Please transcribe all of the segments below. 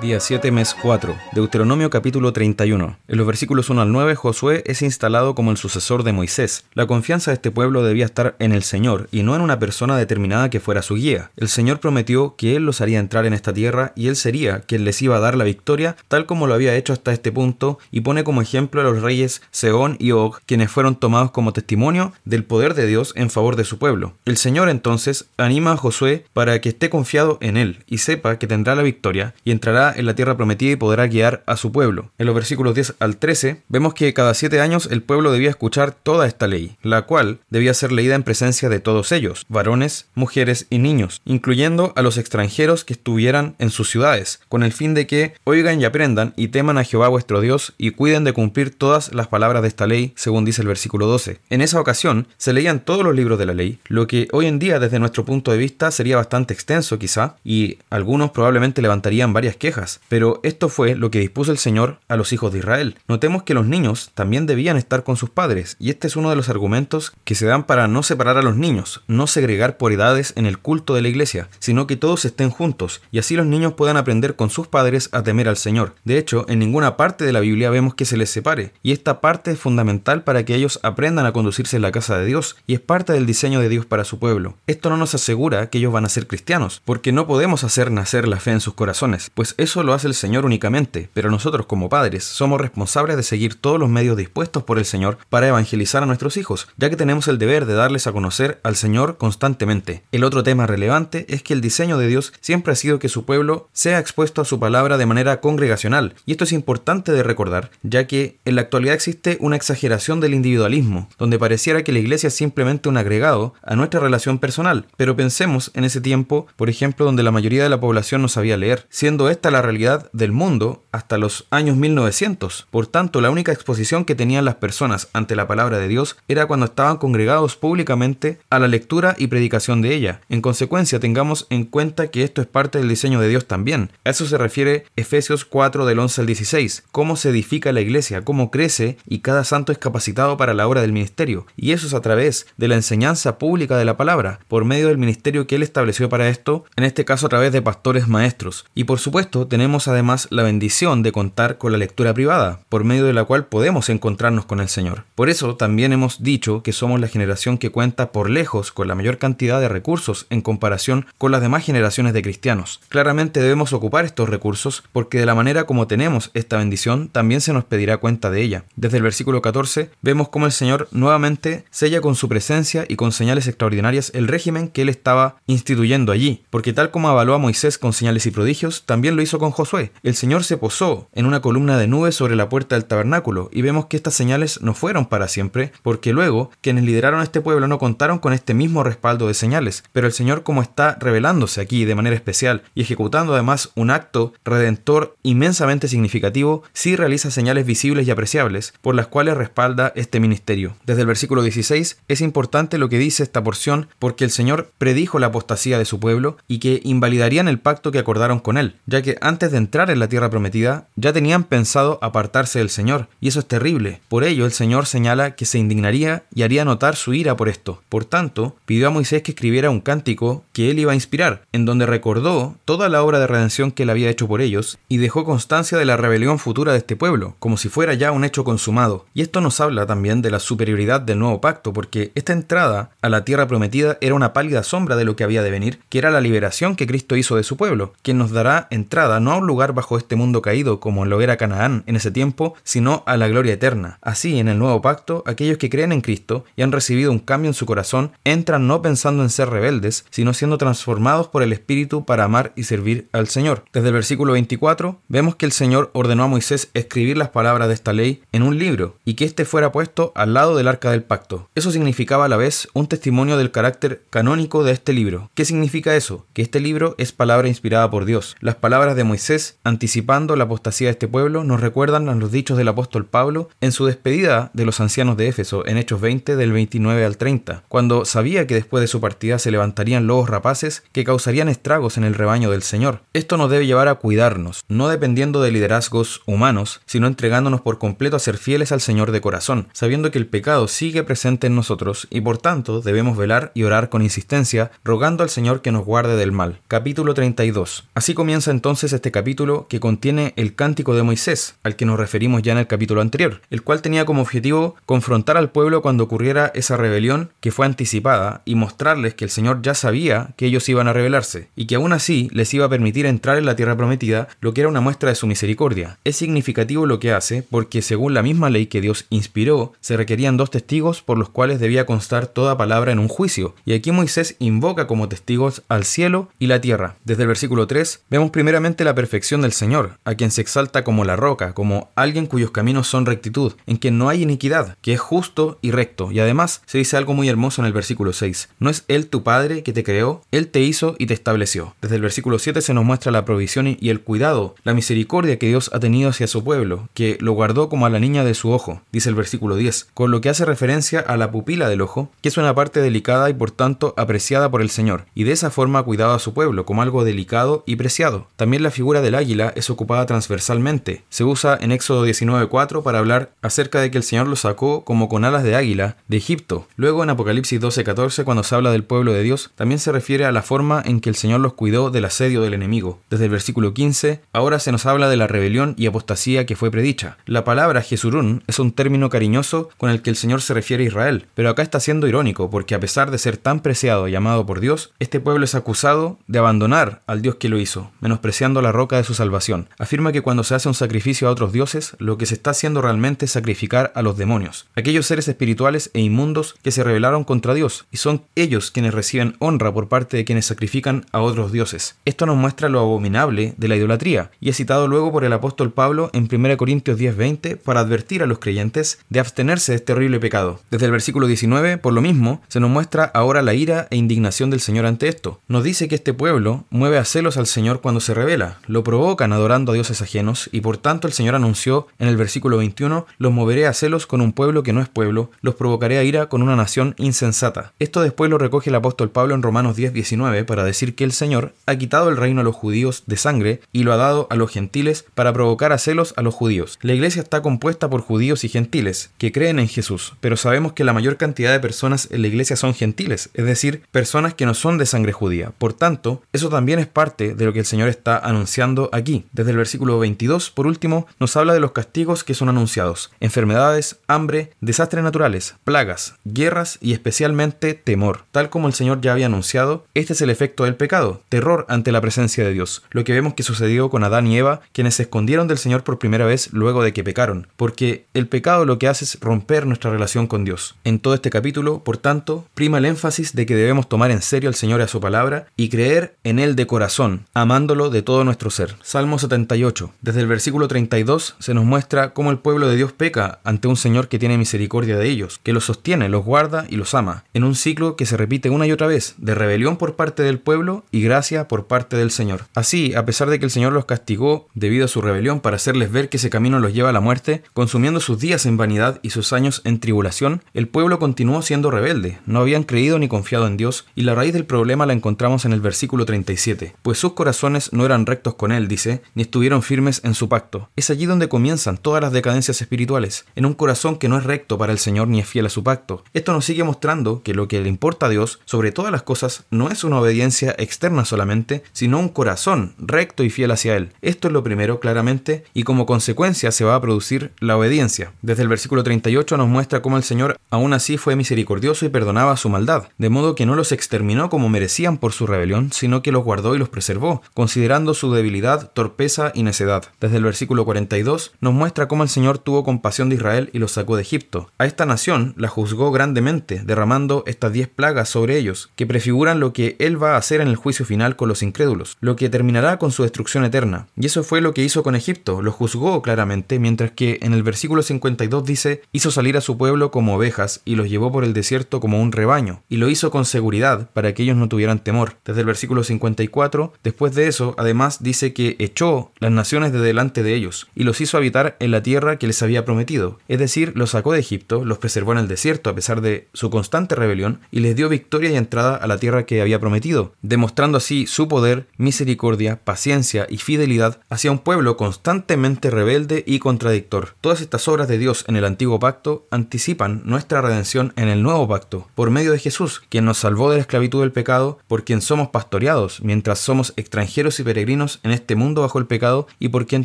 Día 7, mes 4. Deuteronomio capítulo 31. En los versículos 1 al 9, Josué es instalado como el sucesor de Moisés. La confianza de este pueblo debía estar en el Señor y no en una persona determinada que fuera su guía. El Señor prometió que Él los haría entrar en esta tierra y Él sería quien les iba a dar la victoria, tal como lo había hecho hasta este punto, y pone como ejemplo a los reyes Seón y Og, quienes fueron tomados como testimonio del poder de Dios en favor de su pueblo. El Señor entonces anima a Josué para que esté confiado en Él y sepa que tendrá la victoria y entrará en la tierra prometida y podrá guiar a su pueblo. En los versículos 10 al 13 vemos que cada siete años el pueblo debía escuchar toda esta ley, la cual debía ser leída en presencia de todos ellos, varones, mujeres y niños, incluyendo a los extranjeros que estuvieran en sus ciudades, con el fin de que oigan y aprendan y teman a Jehová vuestro Dios y cuiden de cumplir todas las palabras de esta ley, según dice el versículo 12. En esa ocasión se leían todos los libros de la ley, lo que hoy en día desde nuestro punto de vista sería bastante extenso quizá, y algunos probablemente levantarían varias quejas pero esto fue lo que dispuso el Señor a los hijos de Israel. Notemos que los niños también debían estar con sus padres, y este es uno de los argumentos que se dan para no separar a los niños, no segregar por edades en el culto de la iglesia, sino que todos estén juntos, y así los niños puedan aprender con sus padres a temer al Señor. De hecho, en ninguna parte de la Biblia vemos que se les separe, y esta parte es fundamental para que ellos aprendan a conducirse en la casa de Dios, y es parte del diseño de Dios para su pueblo. Esto no nos asegura que ellos van a ser cristianos, porque no podemos hacer nacer la fe en sus corazones, pues eso lo hace el Señor únicamente, pero nosotros como padres somos responsables de seguir todos los medios dispuestos por el Señor para evangelizar a nuestros hijos, ya que tenemos el deber de darles a conocer al Señor constantemente. El otro tema relevante es que el diseño de Dios siempre ha sido que su pueblo sea expuesto a su palabra de manera congregacional, y esto es importante de recordar, ya que en la actualidad existe una exageración del individualismo, donde pareciera que la iglesia es simplemente un agregado a nuestra relación personal, pero pensemos en ese tiempo, por ejemplo, donde la mayoría de la población no sabía leer, siendo esta la realidad del mundo hasta los años 1900. Por tanto, la única exposición que tenían las personas ante la palabra de Dios era cuando estaban congregados públicamente a la lectura y predicación de ella. En consecuencia, tengamos en cuenta que esto es parte del diseño de Dios también. A eso se refiere Efesios 4 del 11 al 16, cómo se edifica la iglesia, cómo crece y cada santo es capacitado para la obra del ministerio. Y eso es a través de la enseñanza pública de la palabra, por medio del ministerio que él estableció para esto, en este caso a través de pastores maestros. Y por supuesto, tenemos además la bendición de contar con la lectura privada, por medio de la cual podemos encontrarnos con el Señor. Por eso también hemos dicho que somos la generación que cuenta por lejos con la mayor cantidad de recursos en comparación con las demás generaciones de cristianos. Claramente debemos ocupar estos recursos porque de la manera como tenemos esta bendición también se nos pedirá cuenta de ella. Desde el versículo 14 vemos cómo el Señor nuevamente sella con su presencia y con señales extraordinarias el régimen que él estaba instituyendo allí, porque tal como avaló a Moisés con señales y prodigios, también lo hizo con Josué el Señor se posó en una columna de nubes sobre la puerta del tabernáculo y vemos que estas señales no fueron para siempre, porque luego quienes lideraron este pueblo no contaron con este mismo respaldo de señales, pero el Señor como está revelándose aquí de manera especial y ejecutando además un acto redentor inmensamente significativo, sí realiza señales visibles y apreciables por las cuales respalda este ministerio. Desde el versículo 16 es importante lo que dice esta porción porque el Señor predijo la apostasía de su pueblo y que invalidarían el pacto que acordaron con él, ya que antes de entrar en la tierra prometida, ya tenían pensado apartarse del Señor, y eso es terrible. Por ello el Señor señala que se indignaría y haría notar su ira por esto. Por tanto, pidió a Moisés que escribiera un cántico que él iba a inspirar, en donde recordó toda la obra de redención que él había hecho por ellos, y dejó constancia de la rebelión futura de este pueblo, como si fuera ya un hecho consumado. Y esto nos habla también de la superioridad del nuevo pacto, porque esta entrada a la tierra prometida era una pálida sombra de lo que había de venir, que era la liberación que Cristo hizo de su pueblo, quien nos dará entrada no a un lugar bajo este mundo caído como lo era Canaán en ese tiempo, sino a la gloria eterna. Así, en el nuevo pacto, aquellos que creen en Cristo y han recibido un cambio en su corazón entran no pensando en ser rebeldes, sino siendo transformados por el Espíritu para amar y servir al Señor. Desde el versículo 24 vemos que el Señor ordenó a Moisés escribir las palabras de esta ley en un libro y que éste fuera puesto al lado del arca del pacto. Eso significaba a la vez un testimonio del carácter canónico de este libro. ¿Qué significa eso? Que este libro es palabra inspirada por Dios. Las palabras de Moisés, anticipando la apostasía de este pueblo, nos recuerdan a los dichos del apóstol Pablo en su despedida de los ancianos de Éfeso en Hechos 20 del 29 al 30, cuando sabía que después de su partida se levantarían lobos rapaces que causarían estragos en el rebaño del Señor. Esto nos debe llevar a cuidarnos, no dependiendo de liderazgos humanos, sino entregándonos por completo a ser fieles al Señor de corazón, sabiendo que el pecado sigue presente en nosotros y por tanto debemos velar y orar con insistencia, rogando al Señor que nos guarde del mal. Capítulo 32. Así comienza entonces este capítulo que contiene el cántico de Moisés, al que nos referimos ya en el capítulo anterior, el cual tenía como objetivo confrontar al pueblo cuando ocurriera esa rebelión que fue anticipada y mostrarles que el Señor ya sabía que ellos iban a rebelarse y que aún así les iba a permitir entrar en la tierra prometida, lo que era una muestra de su misericordia. Es significativo lo que hace porque según la misma ley que Dios inspiró, se requerían dos testigos por los cuales debía constar toda palabra en un juicio, y aquí Moisés invoca como testigos al cielo y la tierra. Desde el versículo 3 vemos primeramente la perfección del Señor, a quien se exalta como la roca, como alguien cuyos caminos son rectitud, en quien no hay iniquidad, que es justo y recto. Y además se dice algo muy hermoso en el versículo 6. No es Él tu Padre que te creó, Él te hizo y te estableció. Desde el versículo 7 se nos muestra la provisión y el cuidado, la misericordia que Dios ha tenido hacia su pueblo, que lo guardó como a la niña de su ojo, dice el versículo 10, con lo que hace referencia a la pupila del ojo, que es una parte delicada y por tanto apreciada por el Señor, y de esa forma ha cuidado a su pueblo como algo delicado y preciado. También la figura del águila es ocupada transversalmente. Se usa en Éxodo 19.4 para hablar acerca de que el Señor lo sacó como con alas de águila de Egipto. Luego en Apocalipsis 12.14 cuando se habla del pueblo de Dios, también se refiere a la forma en que el Señor los cuidó del asedio del enemigo. Desde el versículo 15, ahora se nos habla de la rebelión y apostasía que fue predicha. La palabra Jesurún es un término cariñoso con el que el Señor se refiere a Israel, pero acá está siendo irónico porque a pesar de ser tan preciado y amado por Dios, este pueblo es acusado de abandonar al Dios que lo hizo, menospreciando la roca de su salvación. Afirma que cuando se hace un sacrificio a otros dioses, lo que se está haciendo realmente es sacrificar a los demonios, aquellos seres espirituales e inmundos que se rebelaron contra Dios, y son ellos quienes reciben honra por parte de quienes sacrifican a otros dioses. Esto nos muestra lo abominable de la idolatría, y es citado luego por el apóstol Pablo en 1 Corintios 10:20 para advertir a los creyentes de abstenerse de este horrible pecado. Desde el versículo 19, por lo mismo, se nos muestra ahora la ira e indignación del Señor ante esto. Nos dice que este pueblo mueve a celos al Señor cuando se revela, lo provocan adorando a dioses ajenos, y por tanto el Señor anunció en el versículo 21, los moveré a celos con un pueblo que no es pueblo, los provocaré a ira con una nación insensata. Esto después lo recoge el apóstol Pablo en Romanos 10:19 para decir que el Señor ha quitado el reino a los judíos de sangre y lo ha dado a los gentiles para provocar a celos a los judíos. La iglesia está compuesta por judíos y gentiles que creen en Jesús, pero sabemos que la mayor cantidad de personas en la iglesia son gentiles, es decir, personas que no son de sangre judía. Por tanto, eso también es parte de lo que el Señor está anunciando aquí. Desde el versículo 22, por último, nos habla de los castigos que son anunciados. Enfermedades, hambre, desastres naturales, plagas, guerras y especialmente temor. Tal como el Señor ya había anunciado, este es el efecto del pecado, terror ante la presencia de Dios. Lo que vemos que sucedió con Adán y Eva, quienes se escondieron del Señor por primera vez luego de que pecaron, porque el pecado lo que hace es romper nuestra relación con Dios. En todo este capítulo, por tanto, prima el énfasis de que debemos tomar en serio al Señor y a su palabra y creer en Él de corazón, amándolo de nuestro ser. Salmo 78. Desde el versículo 32 se nos muestra cómo el pueblo de Dios peca ante un Señor que tiene misericordia de ellos, que los sostiene, los guarda y los ama, en un ciclo que se repite una y otra vez, de rebelión por parte del pueblo y gracia por parte del Señor. Así, a pesar de que el Señor los castigó debido a su rebelión para hacerles ver que ese camino los lleva a la muerte, consumiendo sus días en vanidad y sus años en tribulación, el pueblo continuó siendo rebelde, no habían creído ni confiado en Dios, y la raíz del problema la encontramos en el versículo 37, pues sus corazones no eran rectos con Él, dice, ni estuvieron firmes en su pacto. Es allí donde comienzan todas las decadencias espirituales, en un corazón que no es recto para el Señor ni es fiel a su pacto. Esto nos sigue mostrando que lo que le importa a Dios, sobre todas las cosas, no es una obediencia externa solamente, sino un corazón recto y fiel hacia Él. Esto es lo primero, claramente, y como consecuencia se va a producir la obediencia. Desde el versículo 38 nos muestra cómo el Señor aún así fue misericordioso y perdonaba su maldad, de modo que no los exterminó como merecían por su rebelión, sino que los guardó y los preservó, considerando su debilidad, torpeza y necedad. Desde el versículo 42 nos muestra cómo el Señor tuvo compasión de Israel y los sacó de Egipto. A esta nación la juzgó grandemente, derramando estas diez plagas sobre ellos, que prefiguran lo que Él va a hacer en el juicio final con los incrédulos, lo que terminará con su destrucción eterna. Y eso fue lo que hizo con Egipto, lo juzgó claramente, mientras que en el versículo 52 dice, hizo salir a su pueblo como ovejas y los llevó por el desierto como un rebaño, y lo hizo con seguridad para que ellos no tuvieran temor. Desde el versículo 54, después de eso, además Dice que echó las naciones de delante de ellos y los hizo habitar en la tierra que les había prometido. Es decir, los sacó de Egipto, los preservó en el desierto a pesar de su constante rebelión y les dio victoria y entrada a la tierra que había prometido, demostrando así su poder, misericordia, paciencia y fidelidad hacia un pueblo constantemente rebelde y contradictor. Todas estas obras de Dios en el antiguo pacto anticipan nuestra redención en el nuevo pacto, por medio de Jesús, quien nos salvó de la esclavitud del pecado, por quien somos pastoreados mientras somos extranjeros y peregrinos en este mundo bajo el pecado, y por quien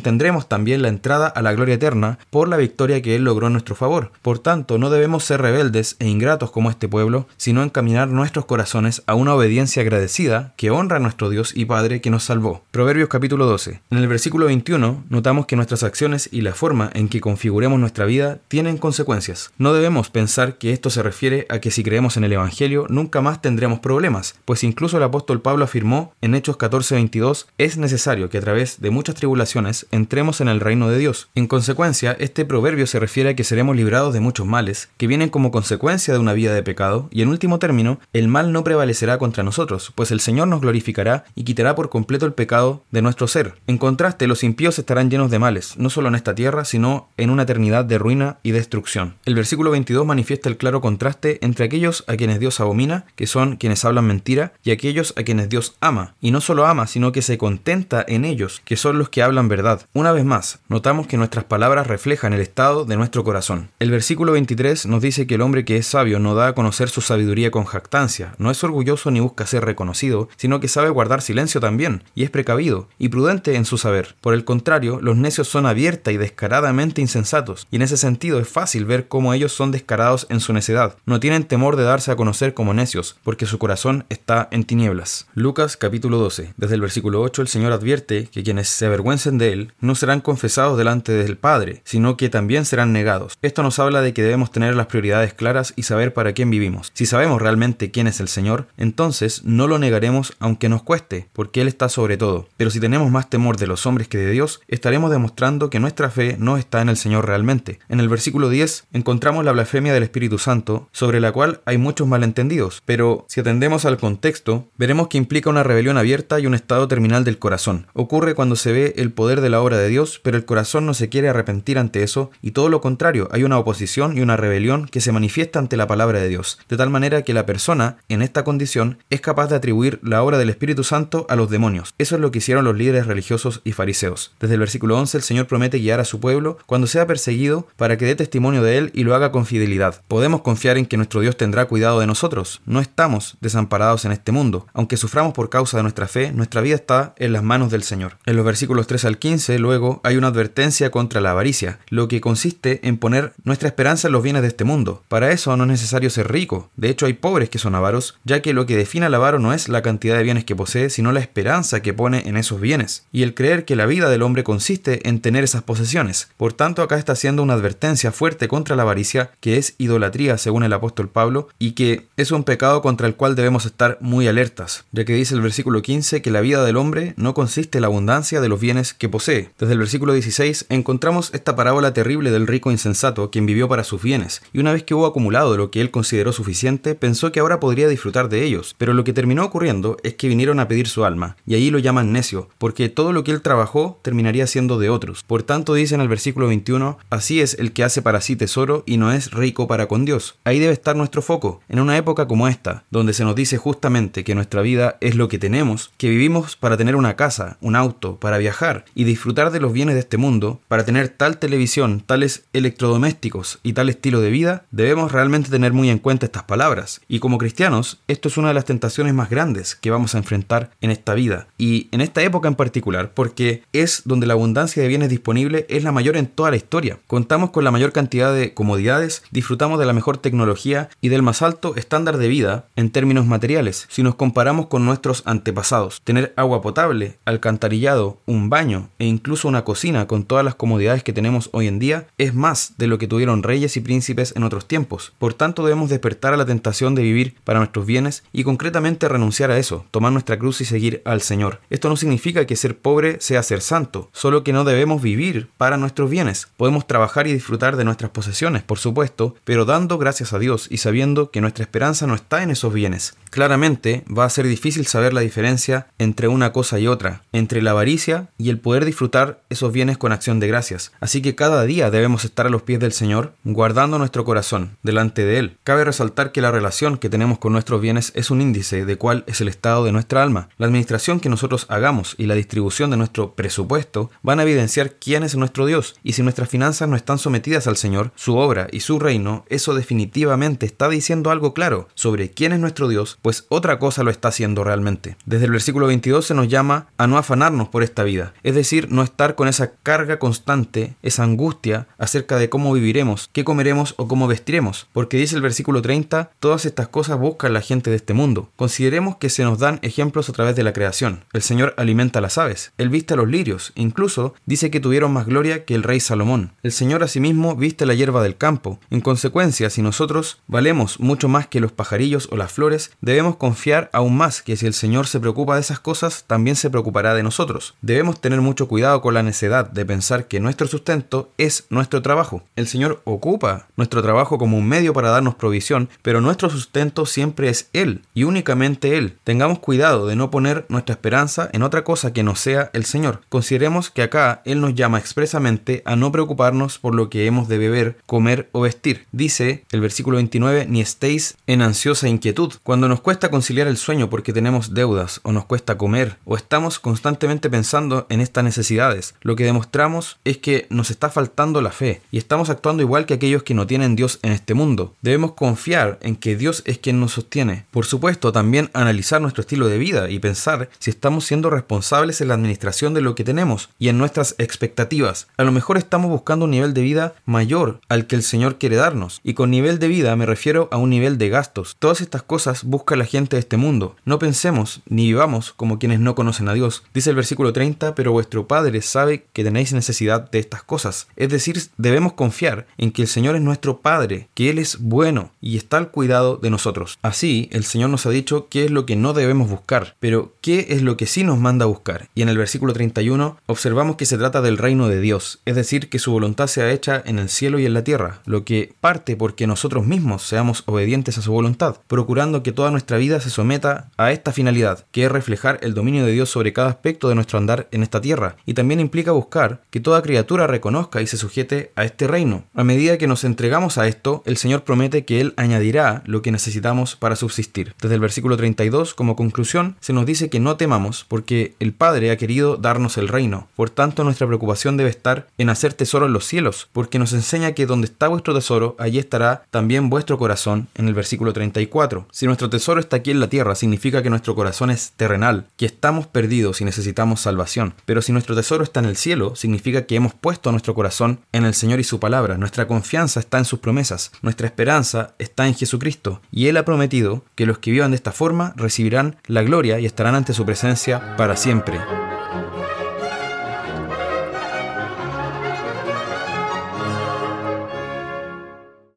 tendremos también la entrada a la gloria eterna por la victoria que Él logró en nuestro favor. Por tanto, no debemos ser rebeldes e ingratos como este pueblo, sino encaminar nuestros corazones a una obediencia agradecida que honra a nuestro Dios y Padre que nos salvó. Proverbios capítulo 12. En el versículo 21 notamos que nuestras acciones y la forma en que configuremos nuestra vida tienen consecuencias. No debemos pensar que esto se refiere a que si creemos en el Evangelio nunca más tendremos problemas, pues incluso el apóstol Pablo afirmó en Hechos 14:22 es necesario que a través de muchas tribulaciones entremos en el reino de Dios. En consecuencia, este proverbio se refiere a que seremos librados de muchos males que vienen como consecuencia de una vida de pecado y en último término, el mal no prevalecerá contra nosotros, pues el Señor nos glorificará y quitará por completo el pecado de nuestro ser. En contraste, los impíos estarán llenos de males, no solo en esta tierra, sino en una eternidad de ruina y destrucción. El versículo 22 manifiesta el claro contraste entre aquellos a quienes Dios abomina, que son quienes hablan mentira, y aquellos a quienes Dios ama, y no solo ama, sino que se en ellos, que son los que hablan verdad. Una vez más, notamos que nuestras palabras reflejan el estado de nuestro corazón. El versículo 23 nos dice que el hombre que es sabio no da a conocer su sabiduría con jactancia, no es orgulloso ni busca ser reconocido, sino que sabe guardar silencio también, y es precavido, y prudente en su saber. Por el contrario, los necios son abierta y descaradamente insensatos, y en ese sentido es fácil ver cómo ellos son descarados en su necedad. No tienen temor de darse a conocer como necios, porque su corazón está en tinieblas. Lucas capítulo 12. Desde el versículo 8 el Señor advierte que quienes se avergüencen de Él no serán confesados delante del Padre, sino que también serán negados. Esto nos habla de que debemos tener las prioridades claras y saber para quién vivimos. Si sabemos realmente quién es el Señor, entonces no lo negaremos aunque nos cueste, porque Él está sobre todo. Pero si tenemos más temor de los hombres que de Dios, estaremos demostrando que nuestra fe no está en el Señor realmente. En el versículo 10 encontramos la blasfemia del Espíritu Santo, sobre la cual hay muchos malentendidos, pero si atendemos al contexto, veremos que implica una rebelión abierta y un estado terminal del corazón. Ocurre cuando se ve el poder de la obra de Dios, pero el corazón no se quiere arrepentir ante eso, y todo lo contrario, hay una oposición y una rebelión que se manifiesta ante la palabra de Dios, de tal manera que la persona, en esta condición, es capaz de atribuir la obra del Espíritu Santo a los demonios. Eso es lo que hicieron los líderes religiosos y fariseos. Desde el versículo 11 el Señor promete guiar a su pueblo cuando sea perseguido para que dé testimonio de él y lo haga con fidelidad. Podemos confiar en que nuestro Dios tendrá cuidado de nosotros. No estamos desamparados en este mundo. Aunque suframos por causa de nuestra fe, nuestra vida está en manos del Señor. En los versículos 3 al 15, luego, hay una advertencia contra la avaricia, lo que consiste en poner nuestra esperanza en los bienes de este mundo. Para eso no es necesario ser rico. De hecho, hay pobres que son avaros, ya que lo que define al avaro no es la cantidad de bienes que posee, sino la esperanza que pone en esos bienes. Y el creer que la vida del hombre consiste en tener esas posesiones. Por tanto, acá está haciendo una advertencia fuerte contra la avaricia, que es idolatría según el apóstol Pablo, y que es un pecado contra el cual debemos estar muy alertas, ya que dice el versículo 15 que la vida del hombre no consiste en la abundancia de los bienes que posee. Desde el versículo 16 encontramos esta parábola terrible del rico insensato, quien vivió para sus bienes, y una vez que hubo acumulado lo que él consideró suficiente, pensó que ahora podría disfrutar de ellos, pero lo que terminó ocurriendo es que vinieron a pedir su alma, y ahí lo llaman necio, porque todo lo que él trabajó terminaría siendo de otros. Por tanto, dice en el versículo 21, así es el que hace para sí tesoro y no es rico para con Dios. Ahí debe estar nuestro foco, en una época como esta, donde se nos dice justamente que nuestra vida es lo que tenemos, que vivimos para tener una casa, un auto, para viajar y disfrutar de los bienes de este mundo, para tener tal televisión, tales electrodomésticos y tal estilo de vida, debemos realmente tener muy en cuenta estas palabras. Y como cristianos, esto es una de las tentaciones más grandes que vamos a enfrentar en esta vida y en esta época en particular, porque es donde la abundancia de bienes disponibles es la mayor en toda la historia. Contamos con la mayor cantidad de comodidades, disfrutamos de la mejor tecnología y del más alto estándar de vida en términos materiales, si nos comparamos con nuestros antepasados. Tener agua potable, alcantarillado, un baño e incluso una cocina con todas las comodidades que tenemos hoy en día es más de lo que tuvieron reyes y príncipes en otros tiempos. Por tanto, debemos despertar a la tentación de vivir para nuestros bienes y concretamente renunciar a eso, tomar nuestra cruz y seguir al Señor. Esto no significa que ser pobre sea ser santo, solo que no debemos vivir para nuestros bienes. Podemos trabajar y disfrutar de nuestras posesiones, por supuesto, pero dando gracias a Dios y sabiendo que nuestra esperanza no está en esos bienes. Claramente va a ser difícil saber la diferencia entre una cosa y otra, entre la avaricia y el poder disfrutar esos bienes con acción de gracias. Así que cada día debemos estar a los pies del Señor, guardando nuestro corazón delante de Él. Cabe resaltar que la relación que tenemos con nuestros bienes es un índice de cuál es el estado de nuestra alma. La administración que nosotros hagamos y la distribución de nuestro presupuesto van a evidenciar quién es nuestro Dios. Y si nuestras finanzas no están sometidas al Señor, su obra y su reino, eso definitivamente está diciendo algo claro sobre quién es nuestro Dios, pues otra cosa lo está haciendo realmente. Desde el versículo 22 se nos llama a no afanarnos por esta vida, es decir, no estar con esa carga constante, esa angustia acerca de cómo viviremos, qué comeremos o cómo vestiremos, porque dice el versículo 30, todas estas cosas buscan la gente de este mundo. Consideremos que se nos dan ejemplos a través de la creación. El Señor alimenta las aves, Él viste a los lirios, incluso dice que tuvieron más gloria que el rey Salomón. El Señor asimismo viste la hierba del campo. En consecuencia, si nosotros valemos mucho más que los pajarillos o las flores, debemos confiar aún más que si el Señor se preocupa de esas cosas, también se preocupará de nosotros. Debemos tener mucho cuidado con la necedad de pensar que nuestro sustento es nuestro trabajo. El Señor ocupa nuestro trabajo como un medio para darnos provisión, pero nuestro sustento siempre es Él y únicamente Él. Tengamos cuidado de no poner nuestra esperanza en otra cosa que no sea el Señor. Consideremos que acá Él nos llama expresamente a no preocuparnos por lo que hemos de beber, comer o vestir. Dice el versículo 29, ni estéis en ansiosa inquietud. Cuando nos cuesta conciliar el sueño porque tenemos deudas o nos cuesta comer o estamos constantemente pensando en estas necesidades, lo que demostramos es que nos está faltando la fe y estamos actuando igual que aquellos que no tienen Dios en este mundo. Debemos confiar en que Dios es quien nos sostiene. Por supuesto, también analizar nuestro estilo de vida y pensar si estamos siendo responsables en la administración de lo que tenemos y en nuestras expectativas. A lo mejor estamos buscando un nivel de vida mayor al que el Señor quiere darnos. Y con nivel de vida me refiero a un nivel de gastos. Todas estas cosas busca la gente de este mundo. No pensemos ni vivamos como quienes no conocen a Dios. Dice el versículo 30, pero vuestro Padre sabe que tenéis necesidad de estas cosas. Es decir, debemos confiar en que el Señor es nuestro Padre, que Él es bueno y está al cuidado de nosotros. Así, el Señor nos ha dicho qué es lo que no debemos buscar, pero qué es lo que sí nos manda a buscar. Y en el versículo 31 observamos que se trata del reino de Dios, es decir, que su voluntad sea hecha en el cielo y en la tierra, lo que parte porque nosotros mismos seamos obedientes a su voluntad, procurando que toda nuestra vida se someta a esta finalidad, que es reflejar el dominio de Dios sobre cada aspecto de nuestro andar en esta tierra, y también implica buscar que toda criatura reconozca y se sujete a este reino. A medida que nos entregamos a esto, el Señor promete que Él añadirá lo que necesitamos para subsistir. Desde el versículo 32, como conclusión, se nos dice que no temamos, porque el Padre ha querido darnos el reino. Por tanto, nuestra preocupación debe estar en hacer tesoro en los cielos, porque nos enseña que donde está vuestro tesoro, allí estará también vuestro corazón, en el versículo 34. Si nuestro tesoro está aquí en la tierra, significa que nuestro corazón es terrenal, que estamos perdidos y necesitamos salvación. Pero si nuestro tesoro está en el cielo, significa que hemos puesto nuestro corazón en el Señor y su palabra. Nuestra confianza está en sus promesas. Nuestra esperanza está en Jesucristo. Y Él ha prometido que los que vivan de esta forma recibirán la gloria y estarán ante su presencia para siempre.